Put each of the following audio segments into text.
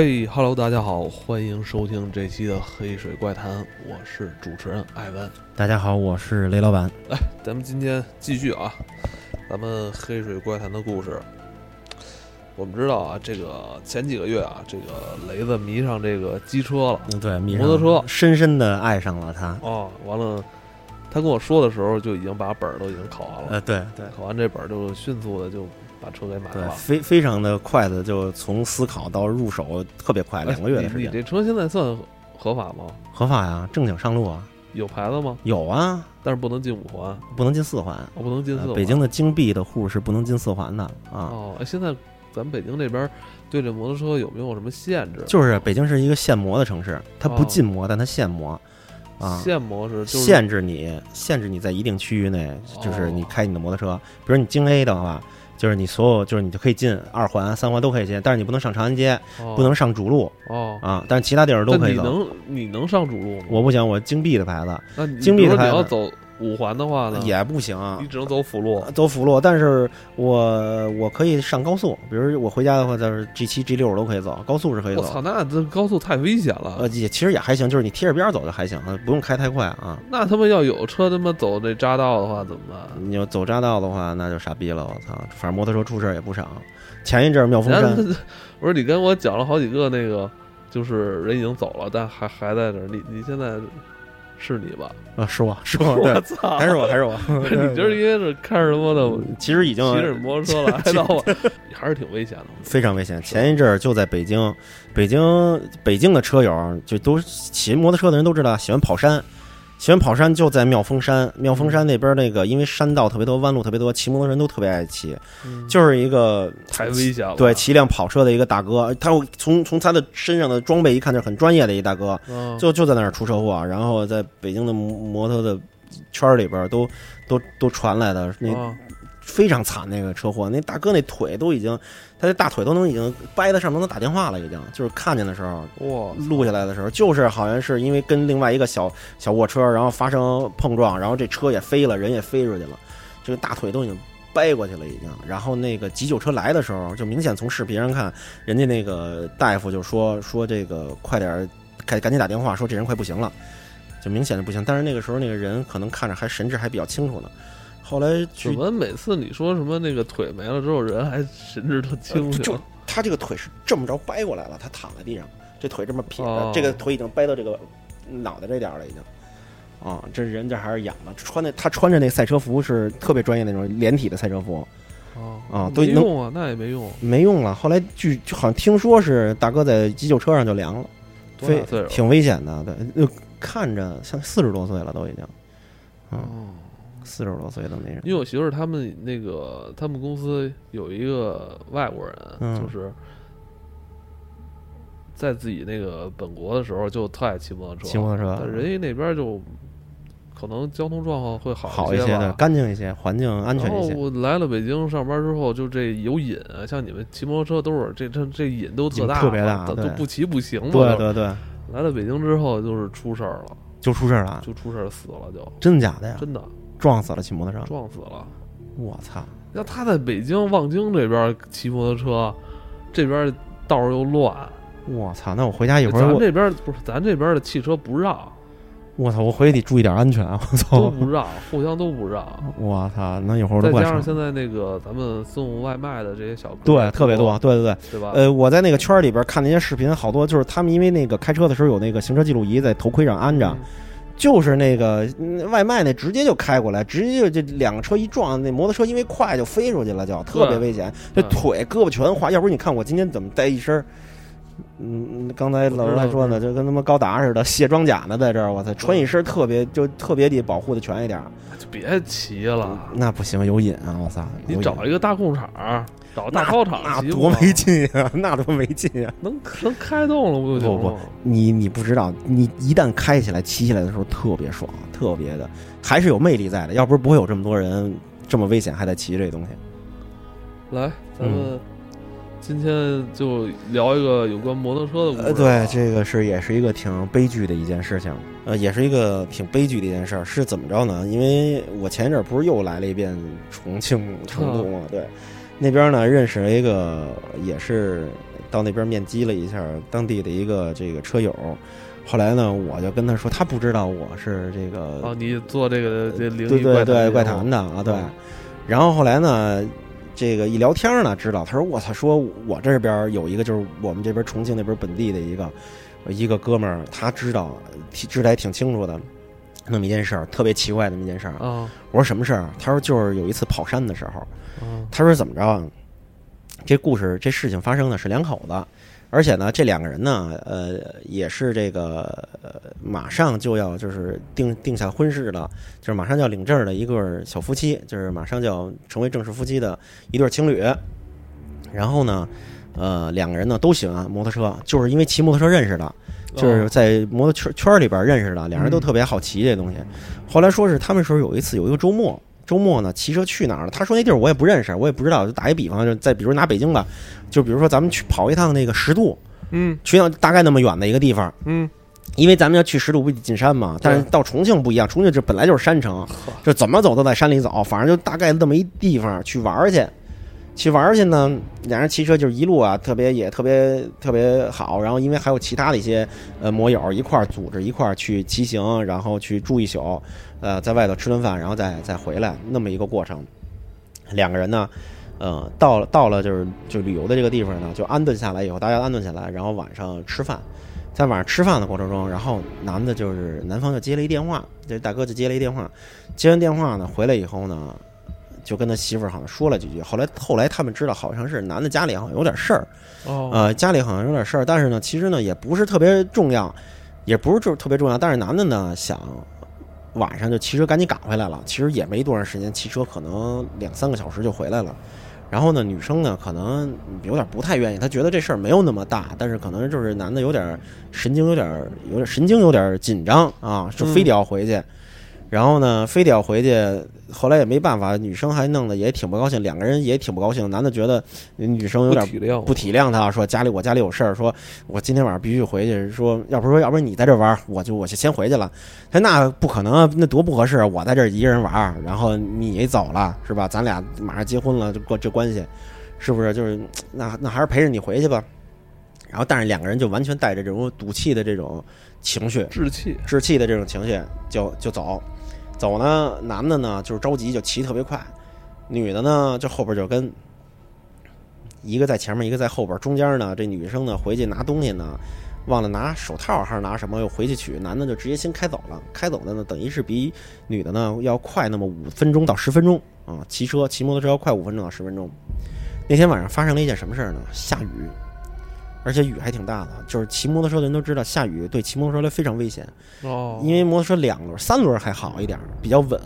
嘿哈喽，大家好，欢迎收听这期的《黑水怪谈》，我是主持人艾文。大家好，我是雷老板。来，咱们今天继续啊，咱们《黑水怪谈》的故事。我们知道啊，这个前几个月啊，这个雷子迷上这个机车了，嗯，对，迷摩托车深深的爱上了它。哦，完了，他跟我说的时候就已经把本儿都已经考完了，呃，对对考完这本儿就迅速的就把车给买了对，了。非非常的快的，就从思考到入手特别快，两个月的时间。哎你你这车现在算合法吗？合法呀，正经上路啊，有牌子吗？有啊，但是不能进五环，不能进四环。哦，不能进四环。呃北京的京 B 的户是不能进四环的啊。哦，哎，现在咱们北京这边对这摩托车有没有什么限制？就是北京是一个限摩的城市，它不哦禁摩，但它限摩啊。限摩是就是限制你，限制你在一定区域内，就是你开你的摩托车。比如你京 A 的话，就是你所有，就是你就可以进二环、三环都可以进，但是你不能上长安街，哦不能上主路哦。啊。但是其他地儿都可以走。你能你能上主路吗？我不行，我京 B 的牌子那你京如的牌子五环的话呢，也不行，你只能走辅路。走辅路。但是我我可以上高速，比如我回家的话，就是 G 七、G 六都可以走，高速是可以我操，那这高速太危险了。呃，也其实也还行，就是你贴着边儿走就还行，不用开太快啊。那他妈要有车他妈走这匝道的话怎么办？你要走匝道的话，那就傻逼了，我操！反正摩托车出事儿也不少。前一阵儿妙峰山，我说你跟我讲了好几个那个，就是人已经走了，但还还在这儿。你你现在是你吧？啊，是我 是我，对我，操！还是我还是我。你就是因为是开着摩托的其实已经骑着摩托车来到我，还是挺危险的。非常危险。前一阵儿就在北京，北京北京的车友就都骑摩托车的人都知道，喜欢跑山，喜欢跑山就在妙峰山。妙峰山那边那个，因为山道特别多，弯路特别多，骑摩托人都特别爱骑，嗯就是一个太危险了。对骑辆跑车的一个大哥，他从从他的身上的装备一看就是很专业的一大哥，嗯，就就在那儿出车祸，然后在北京的摩摩托的圈儿里边都都都传来的那啊非常惨那个车祸，那大哥那腿都已经，他的大腿都能已经掰得上都能打电话了，已经就是看见的时候哇，录下来的时候，就是好像是因为跟另外一个小小卧车，然后发生碰撞，然后这车也飞了，人也飞出去了，这个大腿都已经掰过去了，已经。然后那个急救车来的时候，就明显从视频上看，人家那个大夫就说说这个快点儿，赶赶紧打电话，说这人快不行了，就明显的不行。但是那个时候那个人可能看着还神志还比较清楚呢。后来怎去么每次你说什么那个腿没了之后，人还神志特清就醒？他这个腿是这么着掰过来了，他躺在地上，这腿这么撇着，哦这个腿已经掰到这个脑袋这点儿了，已经。啊，这人这还是养的，穿的他穿着那赛车服是特别专业那种连体的赛车服，啊啊都没用啊，那也没用。没用了。后来据就好像听说是大哥在急救车上就凉了，非？挺危险的。对，呃看着像四十多岁了都已经，嗯，哦，四十多岁的那人，因为我媳妇儿他们那个他们公司有一个外国人，嗯就是在自己那个本国的时候就特爱骑摩托车，骑摩托车但人家那边就可能交通状况会好一些吧。干净一些，环境安全一些。然后我来了北京上班之后，就这有瘾啊，像你们骑摩托车都是这这这瘾都特大特别大都不骑不行嘛。对对对，来了北京之后就是出事儿了，就出事儿了，就出事儿死了就，真的假的呀？真的撞死了骑摩托车，撞死了。我操！那他在北京望京这边骑摩托车，这边道儿又乱，我操！那我回家一会儿咱这边不是咱这边的汽车不让，我操！我回去得注意点安全。我操都！不让，互相都不让。我操！那一会儿都。再加上现在那个咱们送外卖的这些小哥，对，特别多，，对对对。对吧？呃，我在那个圈儿里边看那些视频，好多就是他们因为那个开车的时候有那个行车记录仪在头盔上安着，嗯就是那个嗯外卖那直接就开过来，直接就这两个车一撞，那摩托车因为快就飞出去了，就特别危险。这腿胳膊全划，要不然你看我今天怎么带一身儿。嗯，嗯刚才老师还说呢，就跟他妈高达似的，卸装甲呢，在这儿，我操，穿一身特别就特别得保护的全一点儿。就别骑了，那不行，有瘾啊！我操，你找一个大空场，找大那操场那多没劲呀！那多没劲呀！能能开动了不就行不不？你你不知道，你一旦开起来、骑起来的时候特别爽，特别的，还是有魅力在的。要不是不会有这么多人这么危险还在骑这东西。来，咱嗯们今天就聊一个有关摩托车的故事啊。呃，对，这个是也是一个挺悲剧的一件事情，呃，也是一个挺悲剧的一件事儿。是怎么着呢？因为我前一阵儿不是又来了一遍重庆成都嘛，对，那边呢认识了一个也是到那边面基了一下当地的一个这个车友。后来呢，我就跟他说，他不知道我是这个哦，你做这个这灵对异对对怪谈谈的啊，对嗯。然后后来呢，这个一聊天呢，知道他说我操，说我这边有一个就是我们这边重庆那边本地的一个一个哥们儿，他知道知道还挺清楚的。那么一件事儿，特别奇怪的那么一件事儿。啊我说什么事儿？他说就是有一次跑山的时候，啊他说怎么着啊？这故事这事情发生的是两口子，而且呢，这两个人呢，呃，也是这个、呃、马上就要就是定定下婚事了，就是马上就要领证的一对小夫妻，就是马上就要成为正式夫妻的一对情侣。然后呢，呃，两个人呢都喜欢摩托车，就是因为骑摩托车认识的，就是哦在摩托圈圈里边认识的，两人都嗯特别好骑这东西。后来说是他们说有一次有一个周末，周末呢骑车去哪儿了？他说那地儿我也不认识，我也不知道。就打一比方，就再比如拿北京吧，就比如说咱们去跑一趟那个十渡，嗯去趟大概那么远的一个地方，嗯因为咱们要去十渡不得进山嘛，但是到重庆不一样，重庆这本来就是山城，就怎么走都在山里走，反正就大概那么一地方去玩儿去。去玩去呢，两人骑车就是一路啊，特别也特别特别好。然后因为还有其他的一些呃摩友一块儿组织一块儿去骑行，然后去住一宿，呃，在外头吃顿饭，然后再再回来，那么一个过程。两个人呢，呃，到了到了就是就旅游的这个地方呢，就安顿下来以后，大家安顿下来，然后晚上吃饭。在晚上吃饭的过程中，然后男的就是男方就接了一电话，这大哥就接了一电话，接完电话呢，回来以后呢，就跟他媳妇儿好像说了几句。后来后来他们知道，好像是男的家里好像有点事儿，哦呃，家里好像有点事儿，但是呢，其实呢也不是特别重要，也不是就是特别重要。但是男的呢想晚上就骑车赶紧赶回来了，其实也没多长时间，骑车可能两三个小时就回来了。然后呢，女生呢可能有点不太愿意，她觉得这事儿没有那么大，但是可能就是男的有点神经有点有点神经有点紧张啊，就非得要回去。然后呢，非得要回去，后来也没办法，女生还弄得也挺不高兴，两个人也挺不高兴。男的觉得女生有点不体谅不体谅他，说家里我家里有事儿，说我今天晚上必须回去，说要不说要不然你在这玩儿，我就我就先回去了。他说那不可能啊，那多不合适啊！我在这儿一个人玩儿，然后你走了是吧？咱俩马上结婚了，这关这关系是不是就是那那还是陪着你回去吧？然后但是两个人就完全带着这种赌气的这种情绪，志气置气的这种情绪就就走，走呢，男的呢就是着急就骑特别快，女的呢就后边就跟，一个在前面，一个在后边，中间呢这女生呢回去拿东西呢，忘了拿手套还是拿什么，又回去取，男的就直接先开走了，开走的呢等于是比女的呢要快那么五分钟到十分钟啊，骑车骑摩托车要快五分钟到十分钟。那天晚上发生了一件什么事儿呢？下雨。而且雨还挺大的，就是骑摩托车的人都知道，下雨对骑摩托车来非常危险。哦，因为摩托车两轮、三轮还好一点，比较稳。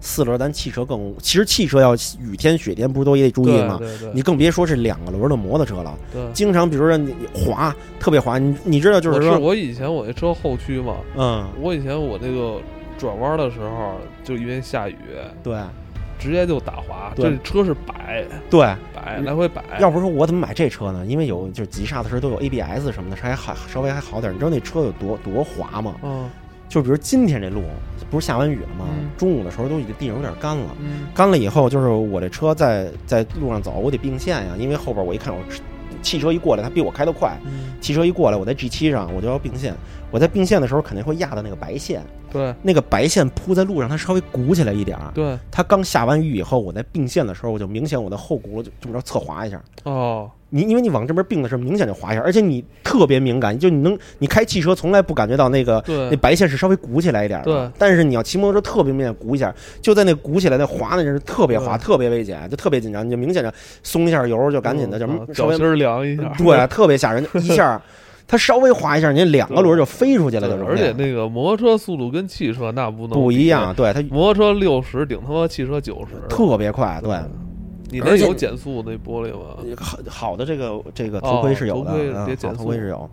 四轮咱汽车更，其实汽车要雨天、雪天不是都也得注意吗？对对对，你更别说是两个轮的摩托车了，对经常比如说你你滑，特别滑，你你知道就我是说，我以前我那车后驱嘛，嗯，我以前我那个转弯的时候，就因为下雨，对直接就打滑，对这车是摆对，摆来回摆，要不是说我怎么买这车呢？因为有就是急刹的时候都有 ABS 什么的，还还稍微还好点。你知道那车有多多滑吗？嗯就比如今天这路不是下完雨了吗？嗯中午的时候都已经地上有点干了。嗯干了以后，就是我这车在在路上走，我得并线呀，因为后边我一看我汽车一过来，它比我开得快，嗯，汽车一过来，我在 G 七上我就要并线。我在并线的时候肯定会压到那个白线，对那个白线铺在路上，它稍微鼓起来一点儿。对它刚下完雨以后，我在并线的时候，我就明显我的后轱辘就这么着侧滑一下。哦，你因为你往这边并的时候，明显就滑一下，而且你特别敏感，就你能你开汽车从来不感觉到那个那白线是稍微鼓起来一点的，对但是你要骑摩托车特别明显鼓一下，就在那鼓起来那滑那阵特别滑，特别危险，就特别紧张，你就明显的松一下油就赶紧的就嗯稍微凉一下，对，特别吓人，一下它稍微滑一下，你两个轮就飞出去了，而且那个摩托车速度跟汽车那不能不一样，，对它摩托车六十顶他妈汽车九十，特别快，对。你那有减速那玻璃吗？好好的这个这个头盔是有的，哦头盔头盔是有，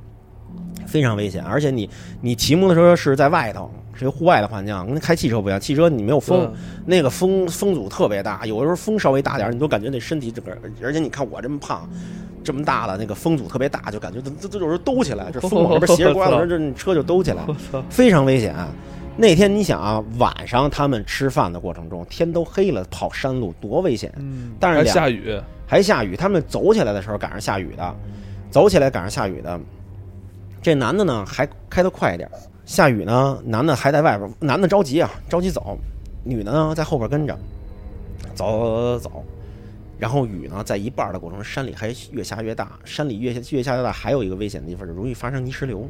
非常危险。而且你你骑摩托车是在外头，是一个户外的环境，跟开汽车不一样。汽车你没有风，那个风风阻特别大，有的时候风稍微大点儿，你都感觉那身体整个，而且你看我这么胖。这么大了那个风阻特别大，就感觉这这这有时候兜起来，这风往这边斜着刮的时候，这你车就兜起来，非常危险。那天你想啊，晚上他们吃饭的过程中，天都黑了，跑山路多危险。嗯，但是下雨，还下雨，他们走起来的时候赶上下雨的，走起来赶上下雨的。这男的呢还开得快一点，下雨呢，男的还在外边，男的着急啊，着急走，女的呢在后边跟着，走走走，然后雨呢在一半的过程中，山里还越下越大，山里越越下越大，还有一个危险的地方，就容易发生泥石流。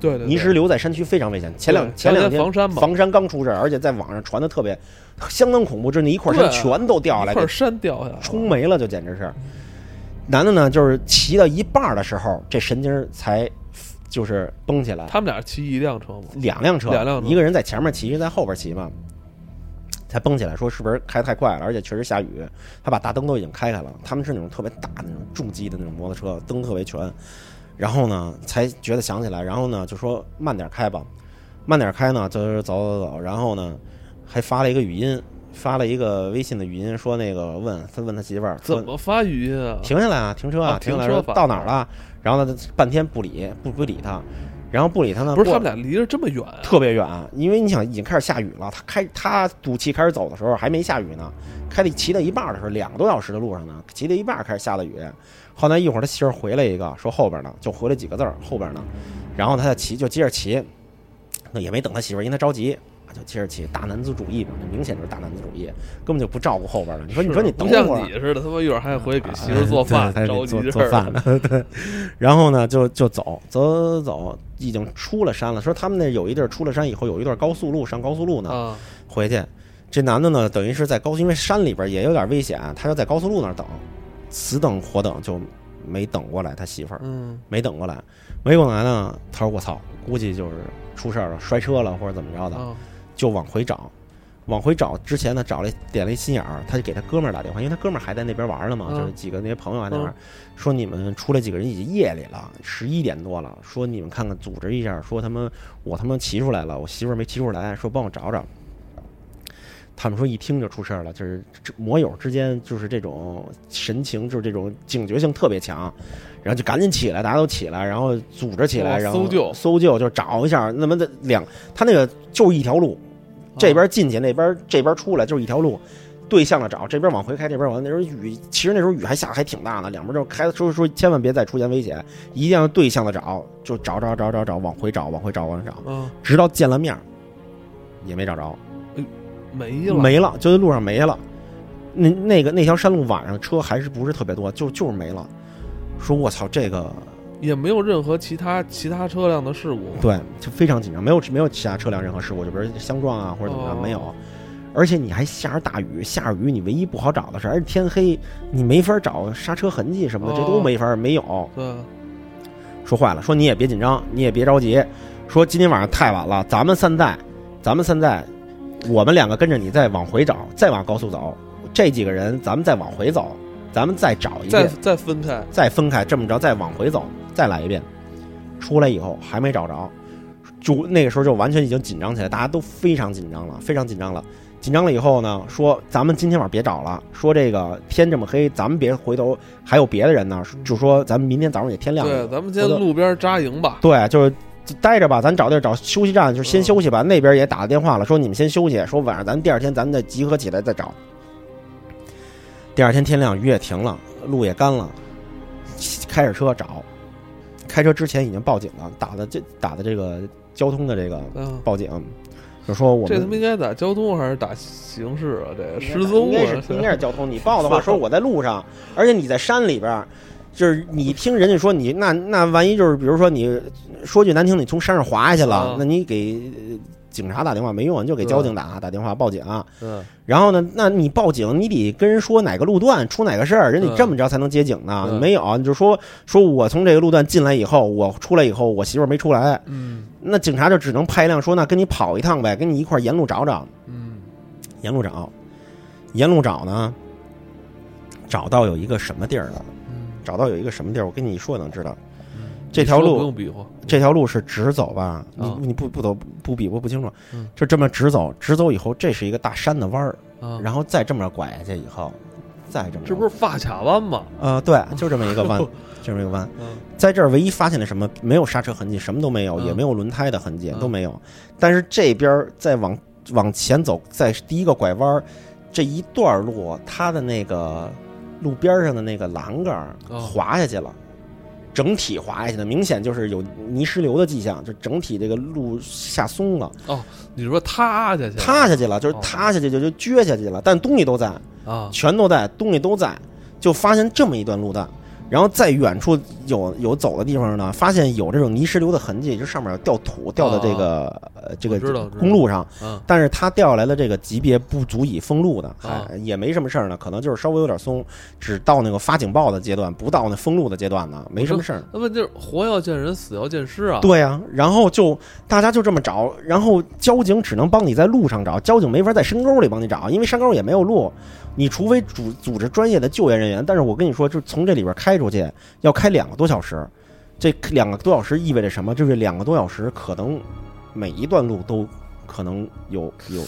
对对，泥石流在山区非常危险。前两前两天防山嘛房山刚出事儿，而且在网上传的特别相当恐怖，就是那一块山全都掉下来，一块山掉下来了，冲没了，就简直是。男的呢，就是骑到一半的时候，这神经才就是绷起来，他们俩骑一辆车吗？两辆车，两辆车一个人在前面骑，一个在后边骑嘛，才绷起来。说是不是开太快了？而且确实下雨，他把大灯都已经开开了。他们是那种特别大的那种重机的那种摩托车，灯特别全。然后呢，才觉得想起来，然后呢就说慢点开吧，慢点开呢，就是走走走。然后呢，还发了一个语音，发了一个微信的语音，说那个问他问他媳妇儿怎么发语音啊？停下来啊，停车啊，啊停下来说停车到哪儿了？然后呢，半天不理，不不理他，然后不理他呢，不是他们俩离着这么远啊？特别远，因为你想已经开始下雨了，他开他赌气开始走的时候还没下雨呢，开的骑到一半的时候，两个多小时的路上呢，骑到一半开始下的雨，后来一会儿他媳妇儿回来一个说后边呢，就回来几个字儿后边呢，然后他再骑就接着骑，那也没等他媳妇儿，因为他着急。就接着骑，大男子主义嘛，这明显就是大男子主义，根本就不照顾后边了。你说，你说你等会儿，你似的，他妈一会儿还得回去给媳妇做饭，对，着做做饭呢。对，然后呢，就就走走走走，已经出了山了。说他们那有一地儿出了山以后，有一段高速路，上高速路呢，啊，回去。这男的呢，等于是在高速，因为山里边也有点危险，他就在高速路那儿等，死等活等就没等过来他媳妇儿，嗯，没等过来，没过来呢。他说我操，估计就是出事儿了，摔车了或者怎么着的，啊，就往回找。往回找之前呢，找了点了一心眼儿，他就给他哥们儿打电话，因为他哥们儿还在那边玩呢嘛，嗯就是几个那些朋友还在那儿，说你们出来几个人已经夜里了，十一点多了，说你们看看组织一下，说他们我他妈骑出来了，我媳妇儿没骑出来，说帮我找找。他们说一听就出事儿了，就是这摩友之间就是这种神情，就是这种警觉性特别强，然后就赶紧起来，大家都起来，然后组织起来，哦然后搜救搜救，就找一下。那么的两，他那个就一条路，这边进去，那边这边出来，就是一条路，对向着找，这边往回开，这边往那时候雨，其实那时候雨还下还挺大的，两边就开，说说千万别再出现危险，一定要对向的找，就找找找找找，往回找，往回找，往回找，啊，直到见了面，也没找着。没了，没了，就在路上没了。那那个那条山路晚上车还是不是特别多，就就是没了。说我操，这个也没有任何其他其他车辆的事故。对，就非常紧张，没有没有其他车辆任何事故，就比如相撞啊或者怎么着、哦没有。而且你还下着大雨，下着雨你唯一不好找的是，而且天黑，你没法找刹车痕迹什么的，这都哦没法没有。对，说坏了，说你也别紧张，你也别着急，说今天晚上太晚了，咱们现在，咱们现在，我们两个跟着你再往回找，再往高速走，这几个人咱们再往回走，咱们再找一再遍，再分开，再分开，这么着再往回走，再来一遍，出来以后还没找着，就那个时候就完全已经紧张起来，大家都非常紧张了，非常紧张了。紧张了以后呢，说咱们今天晚上别找了，说这个天这么黑，咱们别回头，还有别的人呢，就说咱们明天早上也天亮了。对，咱们先路边扎营吧。对，就是待着吧，咱找地儿找休息站，就是先休息吧。那边也打了电话了，说你们先休息，说晚上咱第二天咱们再集合起来再找。第二天天亮，雨也停了，路也干了，开着车找。开车之前已经报警了，打的这打的这个交通的这个嗯，报警，就说我们这他妈应该打交通还是打刑事啊？这个失踪应该啊？是应该是交通。你报的话，说我在路上，而且你在山里边儿，就是你听人家说你那那万一就是比如说你说句难听，你从山上滑下去了啊，那你给呃警察打电话没用，你就给交警打打电话报警。嗯，然后呢，那你报警，你得跟人说哪个路段出哪个事儿，人家嗯这么着才能接警呢。嗯没有，你就说说我从这个路段进来以后，我出来以后，我媳妇儿没出来，嗯那警察就只能派一辆说那跟你跑一趟呗，跟你一块儿沿路找找。嗯沿路找，沿路找呢，找到有一个什么地儿了？嗯，找到有一个什么地儿，我跟你一说能知道。嗯这条路不用比划，这条路是直走吧？你啊你不不走不比划不清楚嗯，就这么直走，直走以后，这是一个大山的弯儿，啊，然后再这么拐下去以后，再这么这不是发卡弯吗？呃对，就这么一个弯，就这么一个弯，嗯在这儿唯一发现了什么？没有刹车痕迹，什么都没有，嗯也没有轮胎的痕迹，嗯都没有。但是这边再往往前走，在第一个拐弯儿这一段路，它的那个路边上的那个栏杆滑下去了，整体滑下去的，明显就是有泥石流的迹象，就整体这个路下松了，哦你说塌下去，塌下去了，就是哦。塌下去就就撅下去了，但东西都在，啊，全都在，东西都在，就发现这么一段路段。然后在远处有有走的地方呢，发现有这种泥石流的痕迹，就上面有掉土掉到这个、呃这个公路上，嗯。但是它掉下来的这个级别不足以封路的，啊还也没什么事儿呢，可能就是稍微有点松，只到那个发警报的阶段，不到那封路的阶段呢，没什么事儿。那问就是活要见人，死要见尸啊。对呀、然后就大家就这么找，然后交警只能帮你在路上找，交警没法在深沟里帮你找，因为山沟也没有路，你除非组组织专业的救援人员。但是我跟你说，就从这里边开出去要开两个多小时，这两个多小时意味着什么？就是两个多小时可能每一段路都可能有有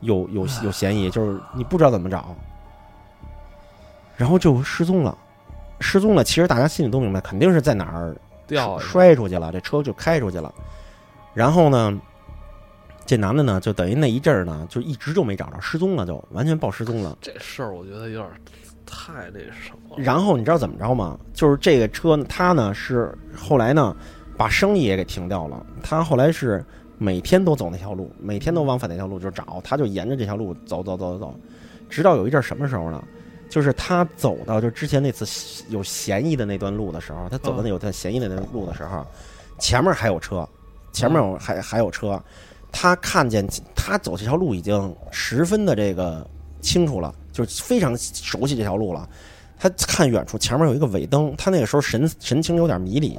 有有有嫌疑，就是你不知道怎么找，然后就失踪了。失踪了，其实大家心里都明白，肯定是在哪儿掉摔出去了，这车就开出去了。然后呢，这男的呢，就等于那一阵儿呢，就一直就没找着，失踪了就，完全报失踪了。这事儿，我觉得有点太那什么了。然后你知道怎么着吗？就是这个车，他呢是后来呢把生意也给停掉了。他后来是每天都走那条路，每天都往返那条路就找，他就沿着这条路走走走走走，直到有一阵儿什么时候呢？就是他走到就之前那次有嫌疑的那段路的时候，他走到那有段嫌疑的那段路的时候，前面还有车，前面有还还有车，他看见他走这条路已经十分的这个清楚了，就是非常熟悉这条路了。他看远处前面有一个尾灯，他那个时候神神情有点迷离，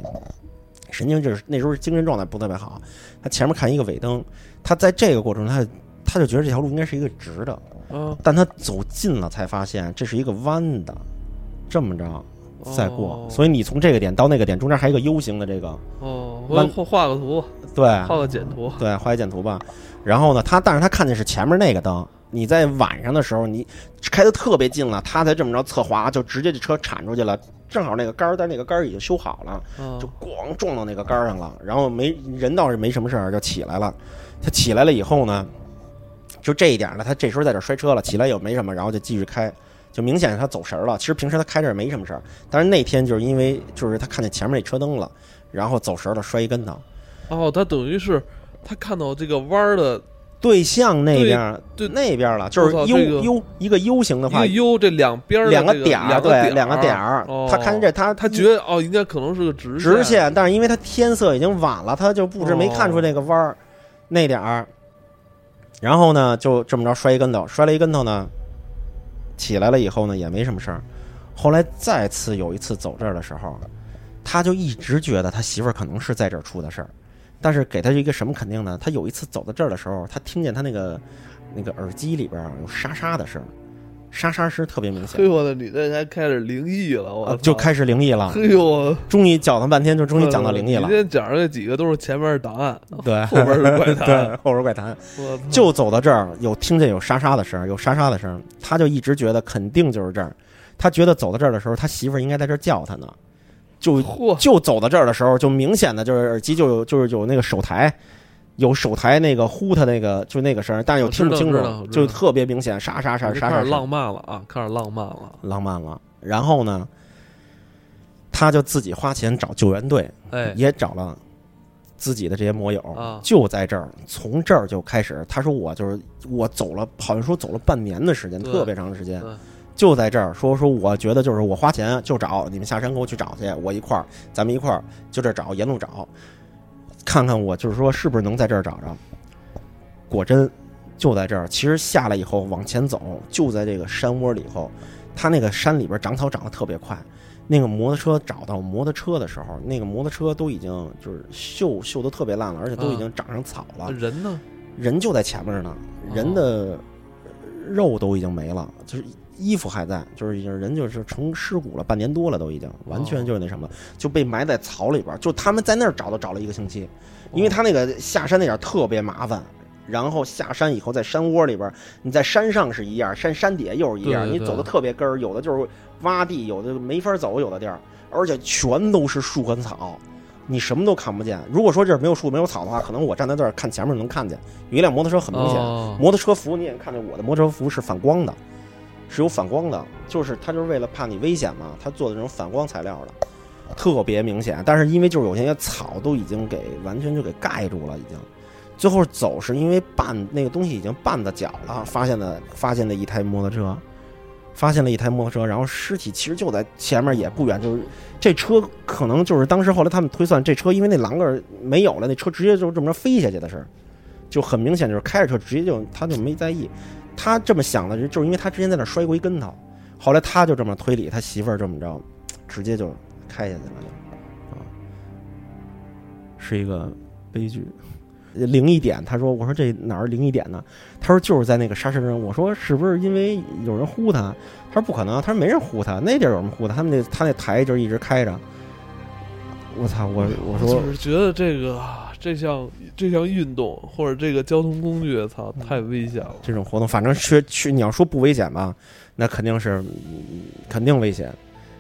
神经就是那时候精神状态不特别好。他前面看一个尾灯，他在这个过程中，他他就觉得这条路应该是一个直的，啊，但他走近了才发现这是一个弯的，这么着再过，哦所以你从这个点到那个点中间还有一个 U 型的这个，哦，我画画个图，对画个简图。对，画一简图吧。然后呢，他但是他看见是前面那个灯，你在晚上的时候你开的特别近了，他才这么着侧滑，就直接这车铲出去了，正好那个杆儿，但那个杆儿已经修好了，啊就咣撞到那个杆儿上了，然后没人倒是没什么事儿，就起来了。他起来了以后呢，就这一点呢，他这时候在这儿摔车了，起来也没什么，然后就继续开，就明显他走神儿了。其实平时他开这儿没什么事儿，但是那天就是因为就是他看见前面那车灯了，然后走神儿了，摔一跟头。哦，他等于是他看到这个弯儿的对向那边儿，对那边儿了，就是 U、这个 U 一个 U 型的话，U 这两边两个点儿，对，两个点儿。哦他看见这，他他觉得哦，应该可能是个直直线，但是因为他天色已经晚了，他就不知没看出那个弯儿、那点儿。然后呢，就这么着摔一跟头，摔了一跟头呢，起来了以后呢也没什么事儿。后来再次有一次走这儿的时候，他就一直觉得他媳妇儿可能是在这儿出的事儿，但是给他一个什么肯定呢？他有一次走到这儿的时候，他听见他那个那个耳机里边有沙沙的声儿，沙沙声特别明显嘿，，我的，你这才开始灵异了，我就开始灵异了。嘿呦，终于讲了半天，就终于讲到灵异了。今天讲的这几个都是前面是档案，对，后边是怪谈 对，后边怪谈。就走到这儿，有听见有沙沙的声儿，有沙沙的声儿，他就一直觉得肯定就是这儿。他觉得走到这儿的时候，他媳妇儿应该在这儿叫他呢。就，就走到这儿的时候，就明显的就是耳机就有就是有那个手台，有手台那个呼他那个就那个声，但是又听不清楚，就特别明显，沙沙沙沙沙沙。开始浪漫了啊，开始浪漫了，浪漫了。然后呢，他就自己花钱找救援队，哎，也找了自己的这些摩友，啊。就在这儿，从这儿就开始。他说我就是我走了，好像说走了半年的时间，特别长的时间，就在这儿说说，我觉得就是我花钱就找你们下山给我去找去，我一块儿，咱们一块儿就这找，沿路找，看看我就是说是不是能在这儿找着。果真就在这儿，其实下来以后往前走，就在这个山窝里头，他那个山里边长草长得特别快。那个摩托车找到摩托车的时候，那个摩托车都已经就是锈锈的特别烂了，而且都已经长上草了。人呢？人就在前面呢，人的肉都已经没了，就是衣服还在，就是已经人就是成尸骨了，半年多了都已经，完全就是那什么，就被埋在草里边儿。就他们在那儿找都找了一个星期，因为他那个下山那点儿特别麻烦。然后下山以后，在山窝里边儿，你在山上是一样，山山底下又是一样，对对对你走的特别根儿，有的就是洼地，有的没法走，有的地儿，而且全都是树和草，你什么都看不见。如果说这儿没有树没有草的话，可能我站在这儿看前面能看见，有一辆摩托车很明显，哦摩托车服你也看见我的摩托车服是反光的，是有反光的，就是他就是为了怕你危险嘛，他做的这种反光材料的。特别明显。但是因为就是有些草都已经给完全就给盖住了，已经。最后走是因为绊那个东西已经绊到脚了，发现的发现了一台摩托车，发现了一台摩托车，然后尸体其实就在前面也不远，就是这车可能就是当时后来他们推算这车因为那栏杆没有了，那车直接就这么着飞下去的事儿，就很明显就是开着车直接就他就没在意，他这么想的就是因为他之前在那摔过一跟头，后来他就这么推理，他媳妇儿这么着，直接就开下去了就，啊，是一个悲剧。灵异点，他说：“我说这哪儿灵异点呢？”他说：“就是在那个沙石镇。”我说：“是不是因为有人呼他？”他说：“不可能。”他说：“没人呼他，那地儿有人呼他。他们那他那台就一直开着。”我操！我我说就是觉得这个这项这项运动或者这个交通工具，操，太危险了。这种活动，反正去去，你要说不危险吧，那肯定是肯定危险，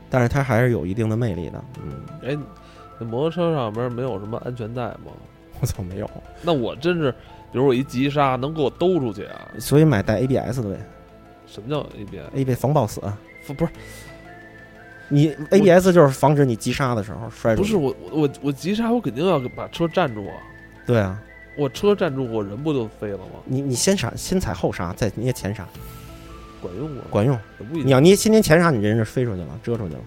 但是它还是有一定的魅力的。嗯，哎，那摩托车上边没有什么安全带吗？我操，没有。那我真是，比如我一急刹，能给我兜出去啊？所以买带 ABS 的呗。什么叫 ABS？ABS 防抱死。不不是，你 ABS 就是防止你急刹的时候摔不是我我我急刹，我肯定要把车站住啊。对啊，我车站住，我人不就飞了吗？你你先刹，先踩后刹，再捏前刹，管用吗？管用。你要捏先捏前刹，你人就飞出去了，遮出去了。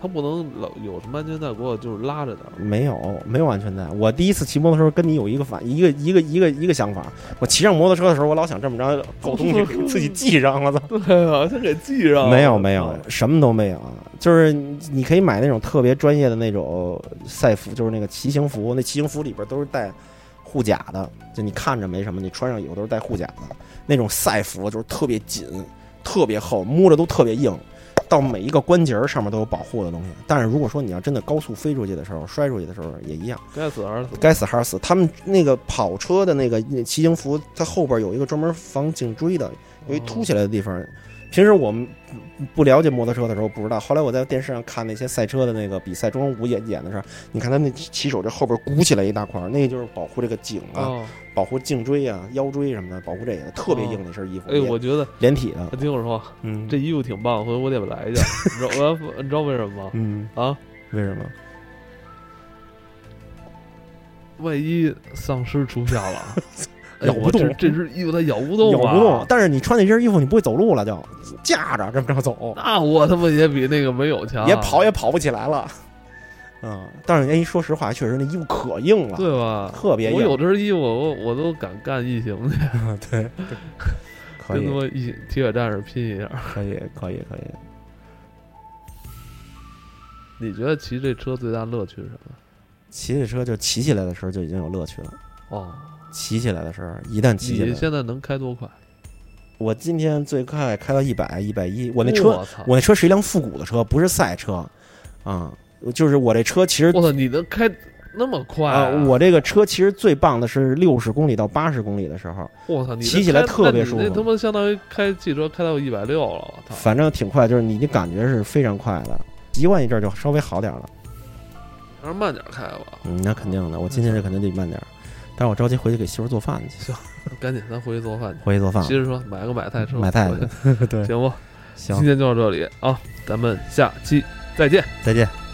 他不能老有什么安全带给我，就是拉着的。没有，没有安全带。我第一次骑摩托车跟你有一个反，一个一个一个一个想法。我骑上摩托车的时候，我老想这么着，搞东西给自己系上了。对啊，先给系上。没有没有，什么都没有。就是你可以买那种特别专业的那种赛服，就是那个骑行服。那骑行服里边都是带护甲的，就你看着没什么，你穿上以后都是带护甲的。那种赛服就是特别紧，特别厚，摸着都特别硬。到每一个关节上面都有保护的东西，但是如果说你要真的高速飞出去的时候，摔出去的时候也一样，该死还是死，该死还是死。他们那个跑车的那个骑行服，它后边有一个专门防颈椎的，有一凸起来的地方。平时我们不了解摩托车的时候不知道，后来我在电视上看那些赛车的那个比赛，中午演演的时候，你看他那骑手这后边鼓起来一大块，那个就是保护这个颈啊，保护颈椎啊、腰椎什么的，保护这个特别硬的一身衣服。哎，我觉得连体的。听我说，嗯，这衣服挺棒，回头我得来一件。你知道 我你知道为什么吗？嗯啊，为什么？万一丧尸出现了。咬不动，这只衣服它咬不动，咬不动。但是你穿那身衣服，你不会走路了，就架着这么着走。那我他妈也比那个没有强，也跑也跑不起来了。嗯，但是哎，说实话，确实那衣服可硬了，对吧？特别硬。我有这身衣服，我我都敢干异形去。对，跟他妈一铁血战士拼一下。可以，可以，可以。你觉得骑这车最大乐趣是什么？骑这车就骑起来的时候就已经有乐趣了。哦。骑起来的时候，一旦骑起来，你现在能开多快？我今天最快开到一百一百一。我那车，我那车是一辆复古的车，不是赛车啊。就是我这车其实，我操，你能开那么快啊？我这个车其实最棒的是六十公里到八十公里的时候，我操，骑起来特别舒服。那他妈相当于开汽车开到一百六了，我操！反正挺快，就是你的感觉是非常快的。习惯一阵就稍微好点了。还是慢点开吧。嗯，那肯定的，我今天这肯定得慢点。但是我着急回去给媳妇做饭去。行，赶紧咱回去做饭去。回去做饭。接着说买个买菜车，买菜去。对，行不？行，今天就到这里啊，咱们下期再见，再见。